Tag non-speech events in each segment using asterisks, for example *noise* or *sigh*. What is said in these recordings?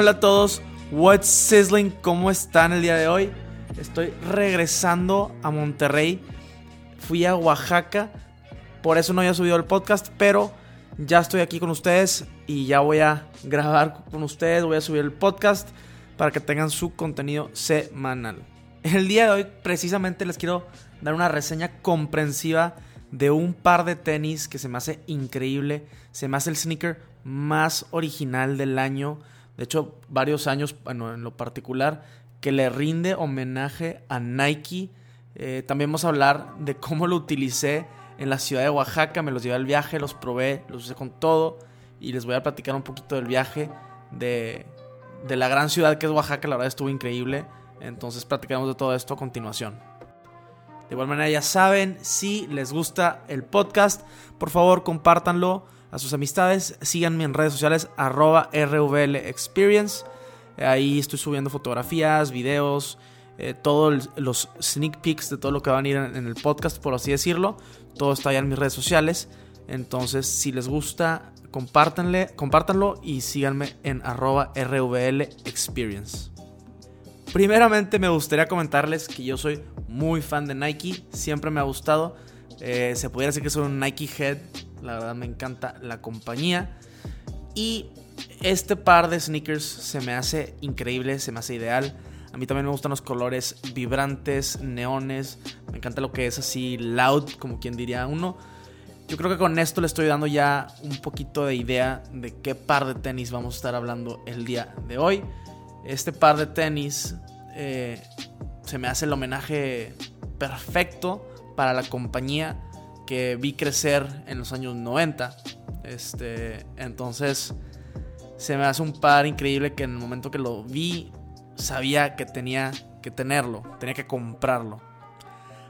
Hola a todos, what's sizzling? ¿Cómo están el día de hoy? Estoy regresando a Monterrey. Fui a Oaxaca, por eso no había subido el podcast, pero ya estoy aquí con ustedes y ya voy a grabar con ustedes, voy a subir el podcast para que tengan su contenido semanal. El día de hoy precisamente les quiero dar una reseña comprensiva de un par de tenis que se me hace increíble, se me hace el sneaker más original del año de hecho, varios años, bueno, en lo particular, que le rinde homenaje a Nike. Eh, también vamos a hablar de cómo lo utilicé en la ciudad de Oaxaca, me los llevé al viaje, los probé, los usé con todo y les voy a platicar un poquito del viaje de, de la gran ciudad que es Oaxaca, la verdad estuvo increíble. Entonces platicaremos de todo esto a continuación. De igual manera ya saben, si les gusta el podcast, por favor compártanlo a sus amistades. Síganme en redes sociales, arroba RVL Experience. Ahí estoy subiendo fotografías, videos, eh, todos los sneak peeks de todo lo que va a venir en, el podcast, por así decirlo. Todo está allá en mis redes sociales. Entonces, si les gusta, compártanle, compártanlo y síganme en arroba RVL Experience. Primeramente me gustaría comentarles que yo soy muy fan de Nike, siempre me ha gustado. Eh, se pudiera decir que soy un Nike head la verdad me encanta la compañía. Y este par de sneakers se me hace increíble, se me hace ideal. A mí también me gustan los colores vibrantes, neones. Me encanta lo que es así loud, como quien diría uno. Yo creo que con esto le estoy dando ya un poquito de idea de qué par de tenis vamos a estar hablando el día de hoy. Este par de tenis eh, se me hace el homenaje perfecto para la compañía que vi crecer en los años 90. Este, entonces se me hace un par increíble que en el momento que lo vi sabía que tenía que tenerlo, tenía que comprarlo.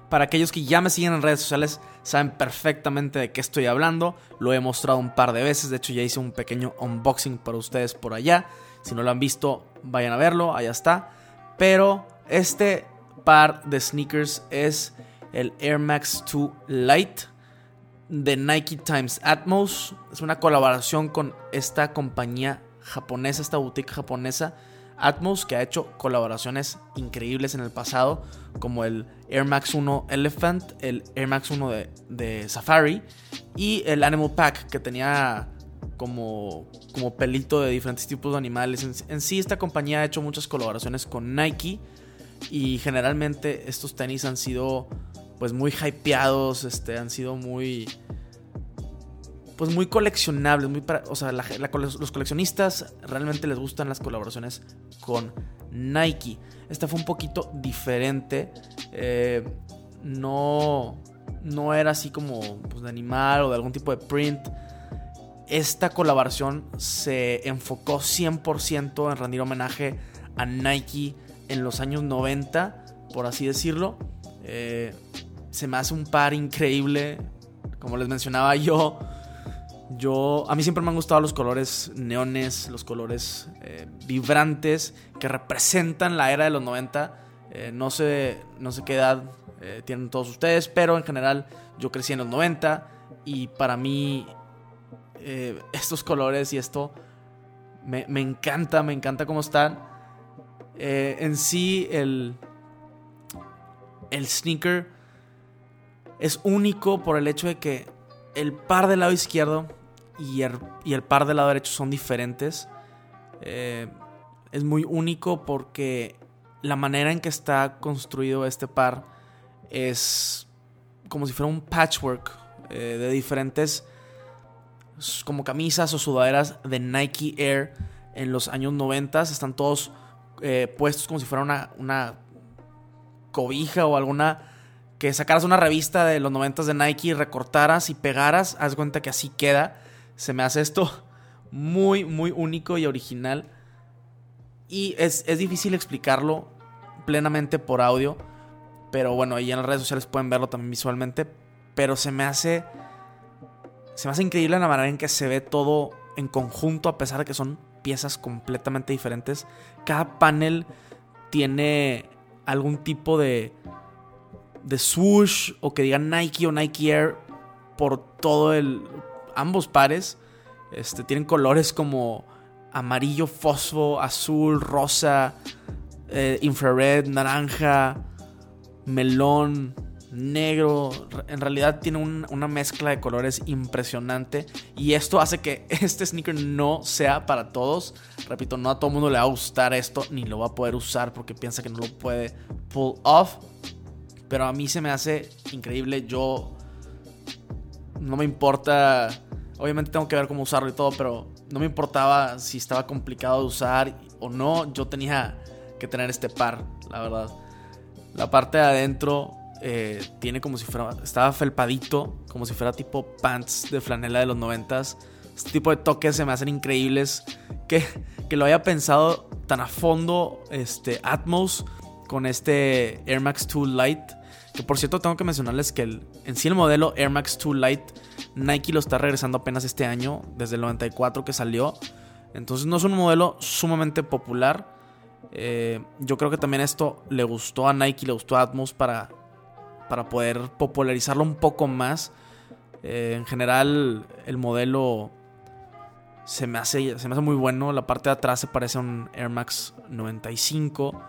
Para aquellos que ya me siguen en redes sociales, saben perfectamente de qué estoy hablando. Lo he mostrado un par de veces. De hecho, ya hice un pequeño unboxing para ustedes por allá. Si no lo han visto, vayan a verlo. Allá está. Pero este par de sneakers es el Air Max 2 Lite de Nike Times Atmos. Es una colaboración con esta compañía japonesa, esta boutique japonesa Atmos, que ha hecho colaboraciones increíbles en el pasado, como el Air Max 1 Elephant, el Air Max 1 de, Safari y el Animal Pack, que tenía como, como pelito de diferentes tipos de animales. En sí, esta compañía ha hecho muchas colaboraciones con Nike y generalmente estos tenis han sido pues muy hypeados, este, han sido muy pues muy coleccionables, muy o sea, los coleccionistas realmente les gustan las colaboraciones con Nike. Esta fue un poquito diferente, eh, no, no era así como pues, de animal o de algún tipo de print. Esta colaboración se enfocó 100% en rendir homenaje a Nike en los años 90, por así decirlo. Eh, se me hace un par increíble. Como les mencionaba yo, yo a mí siempre me han gustado los colores neones, los colores eh, vibrantes que representan la era de los 90. Eh, no sé, no sé qué edad eh, tienen todos ustedes, pero en general yo crecí en los 90 y para mí *laughs* estos colores y esto me, me, encanta, me encanta cómo están. en sí el el sneaker es único por el hecho de que el par del lado izquierdo y el, par del lado derecho son diferentes. Eh, es muy único porque la manera en que está construido este par es como si fuera un patchwork eh, de diferentes como camisas o sudaderas de Nike Air en los años 90. Están todos eh, puestos como si fuera una, una cobija o alguna que sacaras una revista de los 90 de Nike y recortaras y pegaras, haz cuenta que así queda. Se me hace esto muy, muy único y original. Y es, es difícil explicarlo plenamente por audio. Pero bueno, ahí en las redes sociales pueden verlo también visualmente. Pero se me hace. Se me hace increíble la manera en que se ve todo en conjunto, a pesar de que son piezas completamente diferentes. Cada panel tiene algún tipo de. De swoosh. O que diga Nike o Nike Air. Por todo el. ambos pares. Este, tienen colores como amarillo, fosfo, azul, rosa, eh, infrared, naranja, melón, negro. En realidad tiene una mezcla de colores impresionante. Y esto hace que *laughs* este sneaker no sea para todos. Repito, no a todo mundo le va a gustar esto, ni lo va a poder usar porque piensa que no lo puede pull off. Pero a mí se me hace increíble. Yo no me importa. Obviamente tengo que ver cómo usarlo y todo, pero no me importaba si estaba complicado de usar o no. Yo tenía que tener este par, la verdad. La parte de adentro eh, tiene como si fuera. Estaba felpadito, como si fuera tipo pants de flanela de los noventas. Este tipo de toques se me hacen increíbles. Que, que lo haya pensado tan a fondo este Atmos con este Air Max 2 Lite. Que por cierto tengo que mencionarles que en sí el modelo Air Max 2 Lite Nike lo está regresando apenas este año, desde el 94 que salió. Entonces no es un modelo sumamente popular. Eh, yo creo que también esto le gustó a Nike, le gustó a Atmos para, para poder popularizarlo un poco más. Eh, en general, el modelo se me, hace, se me hace muy bueno. La parte de atrás se parece a un Air Max 95.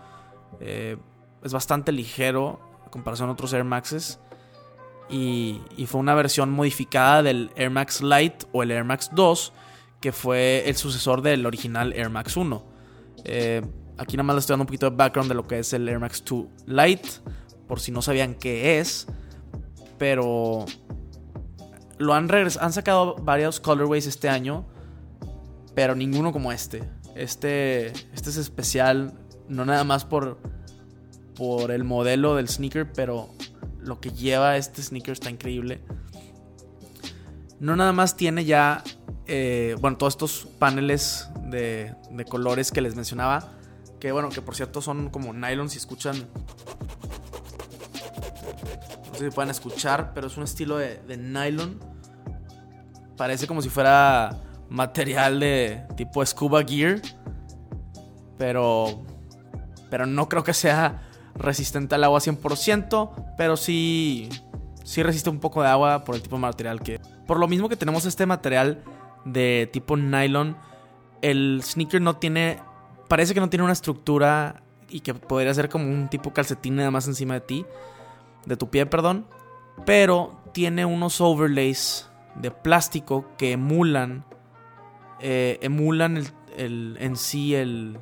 Eh, es bastante ligero comparación a otros Air Maxes. Y, y, fue una versión modificada del Air Max Lite o el Air Max 2, que fue el sucesor del original Air Max 1. Eh, Aquí nada más les estoy dando un poquito de background de lo que es el Air Max 2 Lite, por si no sabían qué es. Pero lo han, han sacado varios colorways este año, pero ninguno como este. Este, este es especial, no nada más por, por el modelo del sneaker, pero lo que lleva este sneaker está increíble. No nada más tiene ya, eh, bueno, todos estos paneles de, de colores que les mencionaba, que bueno, que por cierto son como nylon si escuchan. No sé si pueden escuchar, pero es un estilo de, nylon. Parece como si fuera material de tipo scuba gear. Pero. Pero no creo que sea resistente al agua 100%. Pero sí. Sí resiste un poco de agua por el tipo de material que. Por lo mismo que tenemos este material de tipo nylon. El sneaker no tiene parece que no tiene una estructura y que podría ser como un tipo calcetín nada más encima de ti, de tu pie, perdón, pero tiene unos overlays de plástico que emulan, eh, emulan el, en sí el,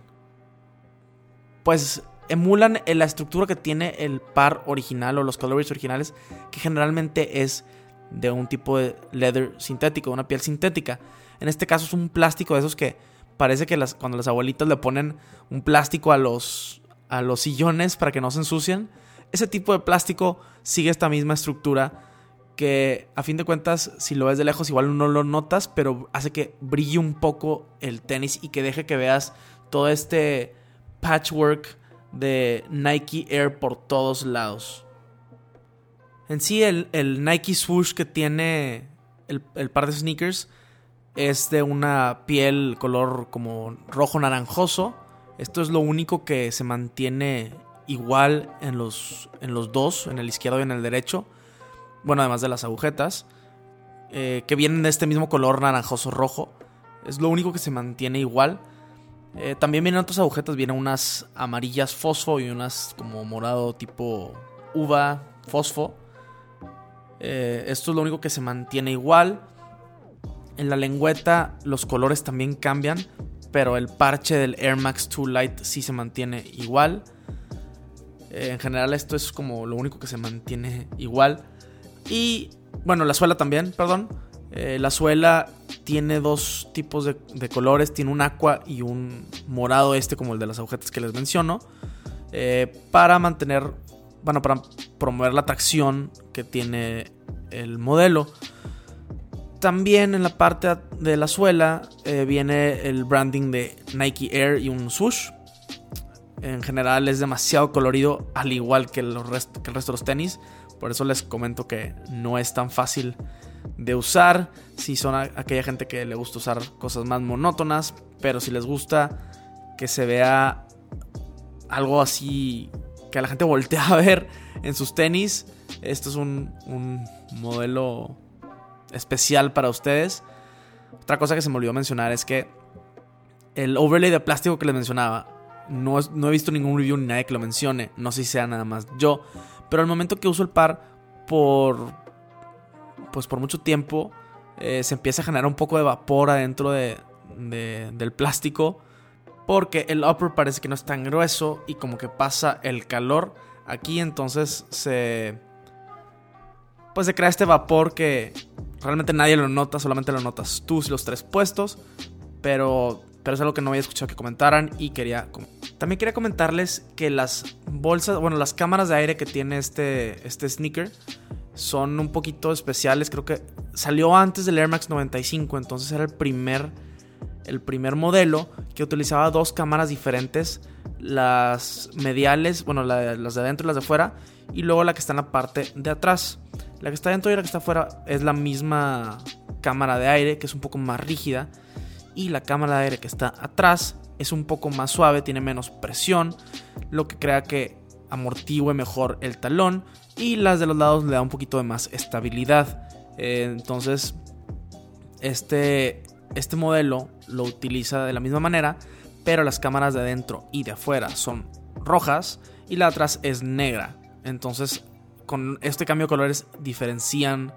pues emulan la estructura que tiene el par original o los colorways originales, que generalmente es de un tipo de leather sintético, una piel sintética. En este caso es un plástico de esos que parece que las, cuando las abuelitas le ponen un plástico a los, a los sillones para que no se ensucien, ese tipo de plástico sigue esta misma estructura que a fin de cuentas si lo ves de lejos igual no lo notas, pero hace que brille un poco el tenis y que deje que veas todo este patchwork de Nike Air por todos lados. En sí el, Nike swoosh que tiene el, el par de sneakers es de una piel color como rojo naranjoso. Esto es lo único que se mantiene igual en los, en los dos, en el izquierdo y en el derecho. Bueno, además de las agujetas, eh, que vienen de este mismo color naranjoso rojo. Es lo único que se mantiene igual. Eh, también vienen otras agujetas, vienen unas amarillas fosfo y unas como morado tipo uva fosfo. Eh, esto es lo único que se mantiene igual. En la lengüeta los colores también cambian, pero el parche del Air Max 2 Lite sí se mantiene igual. Eh, en general esto es como lo único que se mantiene igual. Y bueno, la suela también, perdón. La suela tiene dos tipos de, colores, tiene un aqua y un morado este como el de las agujetas que les menciono. Eh, para mantener, bueno, para promover la tracción que tiene el modelo. También en la parte de la suela eh, viene el branding de Nike Air y un swoosh. en general es demasiado colorido, al igual que, los que el resto de los tenis. Por eso les comento que no es tan fácil de usar. Si son aquella gente que le gusta usar cosas más monótonas, pero si les gusta que se vea algo así que la gente voltea a ver en sus tenis, esto es un, un modelo especial para ustedes. Otra cosa que se me olvidó mencionar es que el overlay de plástico que les mencionaba, no, no he visto ningún review ni nadie que lo mencione, no sé si sea nada más yo, pero al momento que uso el par por pues por mucho tiempo eh, se empieza a generar un poco de vapor adentro de, del plástico porque el upper parece que no es tan grueso y como que pasa el calor. Aquí entonces se pues se crea este vapor que realmente nadie lo nota solamente lo notas tú y los tres puestos pero pero es algo que no había escuchado que comentaran y quería también quería comentarles que las bolsas bueno las cámaras de aire que tiene este este sneaker son un poquito especiales. Creo que salió antes del Air Max 95, entonces era el primer, el primer modelo que utilizaba dos cámaras diferentes. Las mediales, bueno, las de adentro y las de afuera, y luego la que está en la parte de atrás. La que está dentro y la que está afuera es la misma cámara de aire, que es un poco más rígida. Y la cámara de aire que está atrás es un poco más suave, tiene menos presión, lo que crea que amortigue mejor el talón y las de los lados le da un poquito de más estabilidad. Eh, entonces, este, este modelo lo utiliza de la misma manera, pero las cámaras de adentro y de afuera son rojas y la de atrás es negra. Entonces, con este cambio de colores diferencian,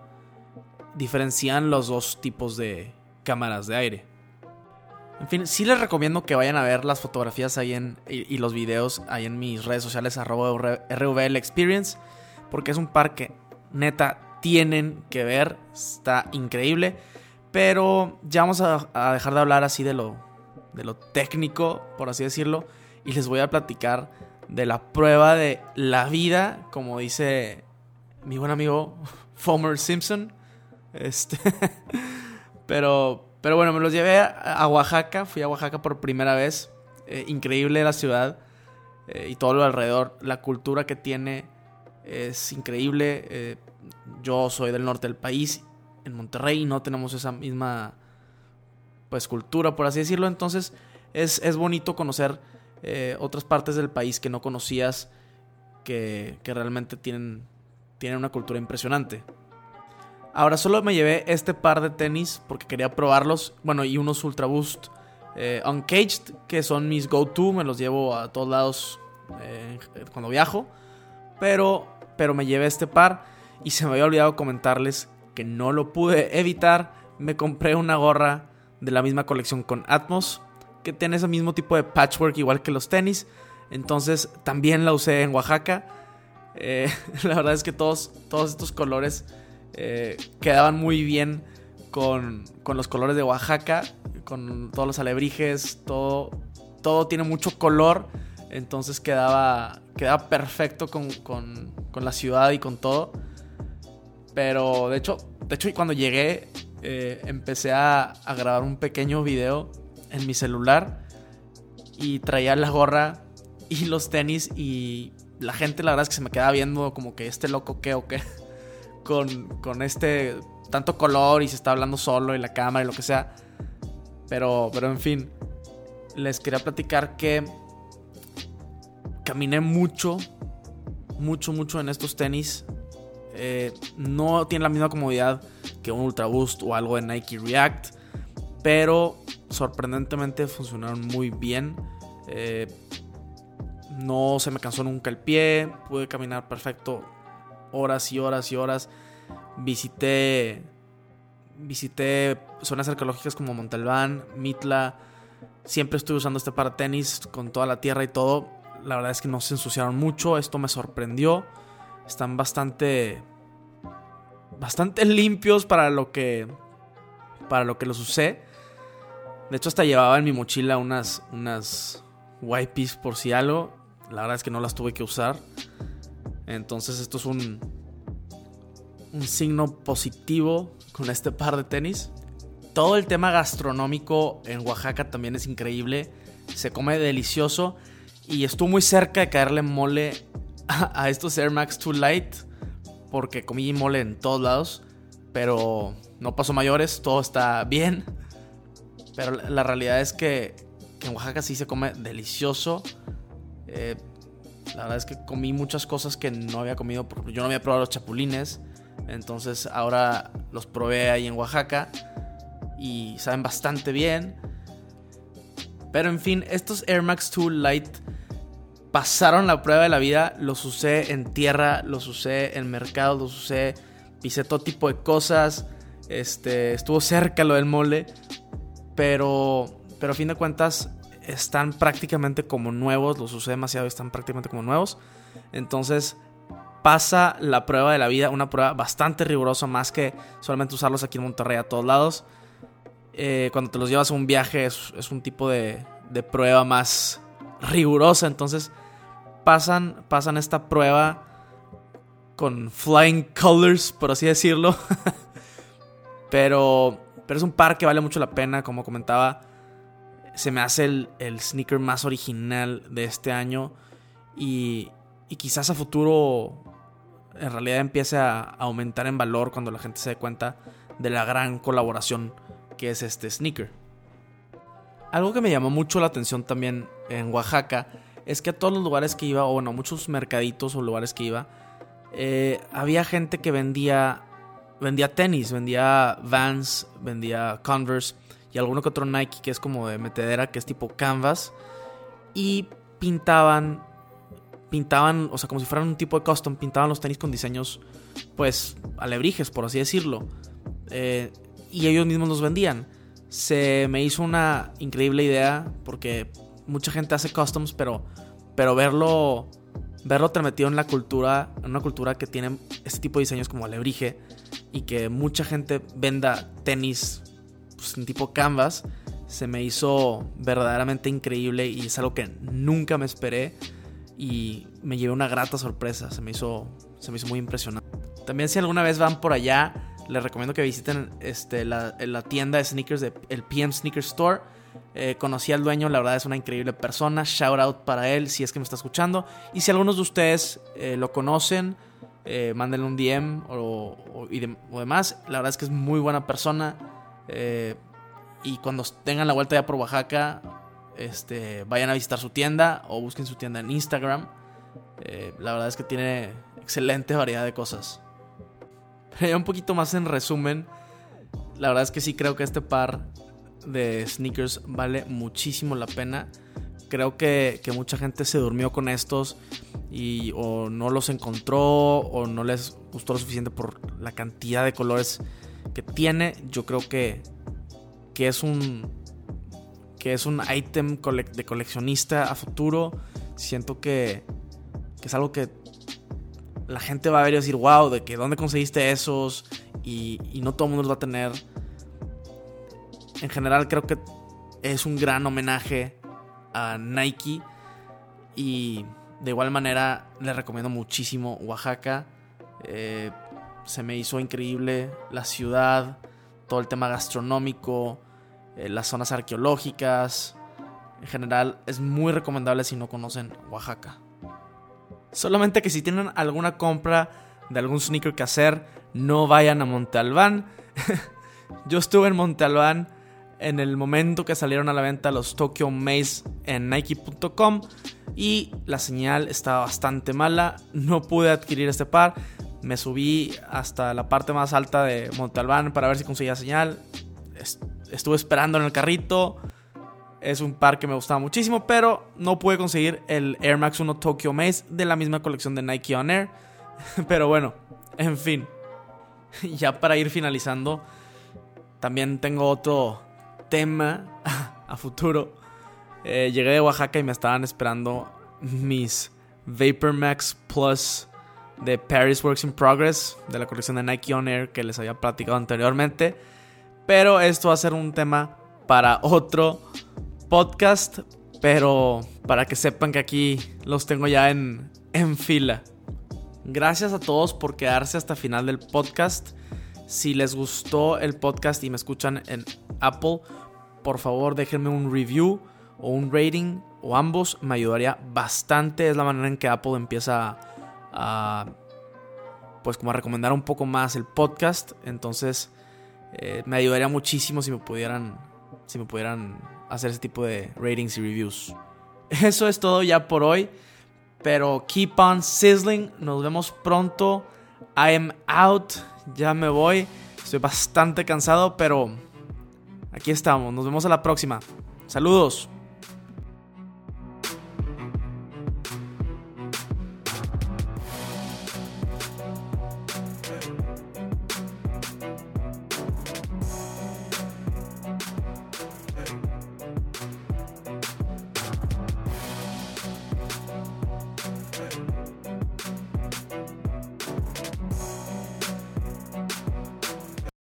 diferencian los dos tipos de cámaras de aire. En fin, sí les recomiendo que vayan a ver las fotografías ahí en, y, los videos ahí en mis redes sociales, arroba RVL Experience, porque es un par que neta tienen que ver, está increíble. Pero ya vamos a, dejar de hablar así de lo, de lo técnico, por así decirlo, y les voy a platicar de la prueba de la vida, como dice mi buen amigo *laughs* Fomer Simpson. Este, *laughs* pero pero bueno, me los llevé a, Oaxaca, fui a Oaxaca por primera vez. Eh, increíble la ciudad eh, y todo lo alrededor. La cultura que tiene es increíble. Eh, yo soy del norte del país, en Monterrey, no tenemos esa misma pues cultura, por así decirlo. Entonces es, es bonito conocer otras partes del país que no conocías, que, que realmente tienen, tienen una cultura impresionante. Ahora solo me llevé este par de tenis porque quería probarlos. Bueno, y unos Ultra Boost eh, Uncaged, que son mis go-to. Me los llevo a todos lados eh, cuando viajo. Pero, pero me llevé este par y se me había olvidado comentarles que no lo pude evitar. Me compré una gorra de la misma colección con Atmos, que tiene ese mismo tipo de patchwork igual que los tenis. Entonces también la usé en Oaxaca. Eh, *laughs* la verdad es que todos, todos estos colores eh, quedaban muy bien con, los colores de Oaxaca, con todos los alebrijes, todo, todo tiene mucho color, entonces quedaba, quedaba perfecto con, la ciudad y con todo. Pero de hecho, de hecho cuando llegué eh, empecé a, a grabar un pequeño video en mi celular y traía la gorra y los tenis y la gente la verdad es que se me quedaba viendo como que este loco qué o qué *laughs* con, este tanto color y se está hablando solo y la cámara y lo que sea. Pero, pero en fin, les quería platicar que caminé mucho, mucho, mucho en estos tenis. Eh, no tiene la misma comodidad que un Ultra Boost o algo de Nike React, pero sorprendentemente funcionaron muy bien. Eh, no se me cansó nunca el pie, pude caminar perfecto horas y horas y horas. Visité visité zonas arqueológicas como Montalbán, Mitla. Siempre estuve usando este par de tenis con toda la tierra y todo. La verdad es que no se ensuciaron mucho. Esto me sorprendió. Están bastante. Bastante limpios para lo que. Para lo que los usé. De hecho, hasta llevaba en mi mochila unas. unas wipes por si algo. La verdad es que no las tuve que usar. Entonces esto es un, un signo positivo con este par de tenis. Todo el tema gastronómico en Oaxaca también es increíble. Se come delicioso. Y estuvo muy cerca de caerle mole a, estos Air Max 2 Light. Porque comí mole en todos lados. Pero no pasó mayores, todo está bien. Pero la realidad es que, en Oaxaca sí se come delicioso. Eh, la verdad es que comí muchas cosas que no había comido. Porque yo no había probado los chapulines. Entonces ahora los probé ahí en Oaxaca. Y saben bastante bien. Pero en fin, estos Air Max 2 Light pasaron la prueba de la vida. Los usé en tierra, los usé en mercado, los usé. Pisé todo tipo de cosas. Este, estuvo cerca lo del mole. Pero, pero a fin de cuentas, están prácticamente como nuevos. Los usé demasiado y están prácticamente como nuevos. Entonces, pasa la prueba de la vida. Una prueba bastante rigurosa, más que solamente usarlos aquí en Monterrey a todos lados. Eh, cuando te los llevas a un viaje es, un tipo de, prueba más rigurosa. Entonces pasan, pasan esta prueba con flying colors, por así decirlo. *laughs* pero, pero es un par que vale mucho la pena, como comentaba. Se me hace el, el sneaker más original de este año. Y, y quizás a futuro en realidad empiece a aumentar en valor cuando la gente se dé cuenta de la gran colaboración que es este sneaker. Algo que me llamó mucho la atención también en Oaxaca es que a todos los lugares que iba, o bueno, muchos mercaditos o lugares que iba, eh, había gente que vendía, vendía tenis, vendía Vans, vendía Converse y alguno que otro Nike que es como de metedera, que es tipo canvas, y pintaban, pintaban, o sea, como si fueran un tipo de custom, pintaban los tenis con diseños, pues, alebrijes, por así decirlo. Eh, y ellos mismos los vendían. Se me hizo una increíble idea porque mucha gente hace customs, pero, pero verlo, verlo transmitido en la cultura, en una cultura que tiene este tipo de diseños como alebrije y que mucha gente venda tenis pues, tipo canvas, se me hizo verdaderamente increíble y es algo que nunca me esperé y me llevé una grata sorpresa, se me hizo, se me hizo muy impresionante. También si alguna vez van por allá, les recomiendo que visiten este, la, tienda de sneakers el PM Sneaker Store. Eh, conocí al dueño, la verdad es una increíble persona. Shout out para él si es que me está escuchando. Y si algunos de ustedes eh, lo conocen, eh, mándenle un DM o, demás. La verdad es que es muy buena persona. y cuando tengan la vuelta ya por Oaxaca, este, vayan a visitar su tienda o busquen su tienda en Instagram. la verdad es que tiene excelente variedad de cosas. *laughs* ya un poquito más en resumen, la verdad es que sí creo que este par de sneakers vale muchísimo la pena. Creo que, mucha gente se durmió con estos y o no los encontró o no les gustó lo suficiente por la cantidad de colores que tiene. Yo creo que, que es un que es un ítem de coleccionista a futuro. Siento que, que es algo que la gente va a ver y decir, wow, de que dónde conseguiste esos y, no todo el mundo los va a tener. En general creo que es un gran homenaje a Nike y de igual manera les recomiendo muchísimo Oaxaca. Eh, se me hizo increíble la ciudad, todo el tema gastronómico, eh, las zonas arqueológicas. En general es muy recomendable si no conocen Oaxaca. Solamente que si tienen alguna compra de algún sneaker que hacer, no vayan a Monte Albán. *laughs* Yo estuve en Monte Albán en el momento que salieron a la venta los Tokyo Maze en Nike.com y la señal estaba bastante mala. No pude adquirir este par. Me subí hasta la parte más alta de Monte Albán para ver si conseguía señal. Estuve esperando en el carrito. Es un par que me gustaba muchísimo, pero no pude conseguir el Air Max 1 Tokyo Maze de la misma colección de Nike On Air. *laughs* Pero bueno, en fin. *laughs* Ya para ir finalizando, también tengo otro tema *laughs* a futuro. Eh, llegué de Oaxaca y me estaban esperando mis Vapor Max Plus de Paris Works in Progress de la colección de Nike On Air que les había platicado anteriormente. Pero esto va a ser un tema para otro podcast, pero para que sepan que aquí los tengo ya en, en fila. Gracias a todos por quedarse hasta final del podcast. Si les gustó el podcast y me escuchan en Apple, por favor déjenme un review o un rating. o ambos me ayudaría bastante. Es la manera en que Apple empieza a, pues como a recomendar un poco más el podcast. Entonces eh, me ayudaría muchísimo si me pudieran, si me pudieran hacer ese tipo de ratings y reviews. *laughs* Eso es todo ya por hoy. Pero keep on sizzling. Nos vemos pronto. I am out. Ya me voy. Estoy bastante cansado, pero aquí estamos. Nos vemos a la próxima. Saludos.